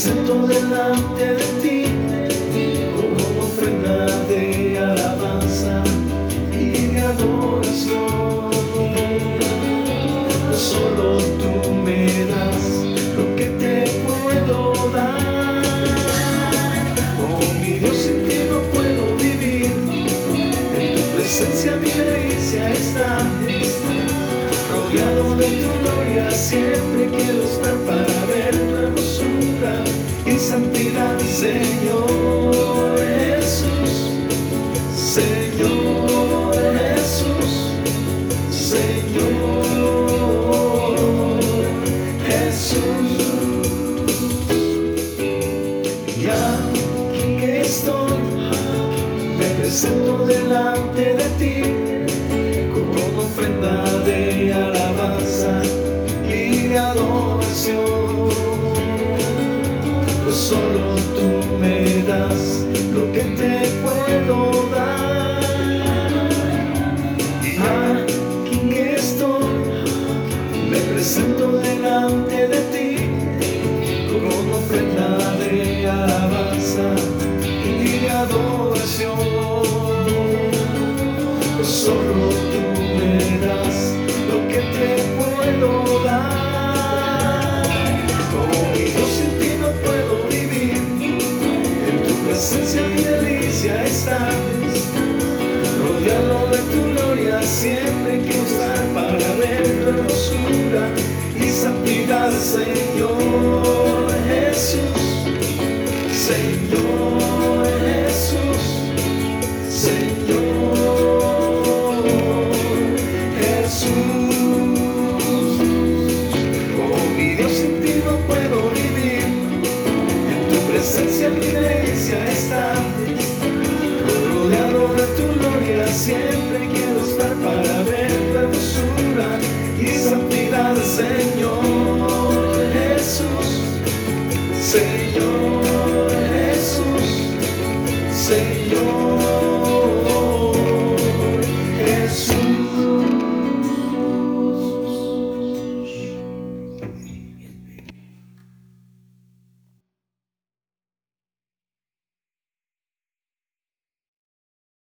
presento delante de ti con ofrenda de alabanza y de adoración. Solo tú me das lo que te puedo dar. Oh mi Dios, sin ti no puedo vivir. En tu presencia mi delicia está. Rodeado de tu gloria, siempre quiero estar para ver tu Señor Jesús. Señor Jesús, Señor Jesús. Y aquí que estoy, me presento delante de ti solo tú me das lo que te puedo dar. Aquí estoy, me presento delante de ti como ofrenda de alabanza y ador sing. Señor Jesús, Señor.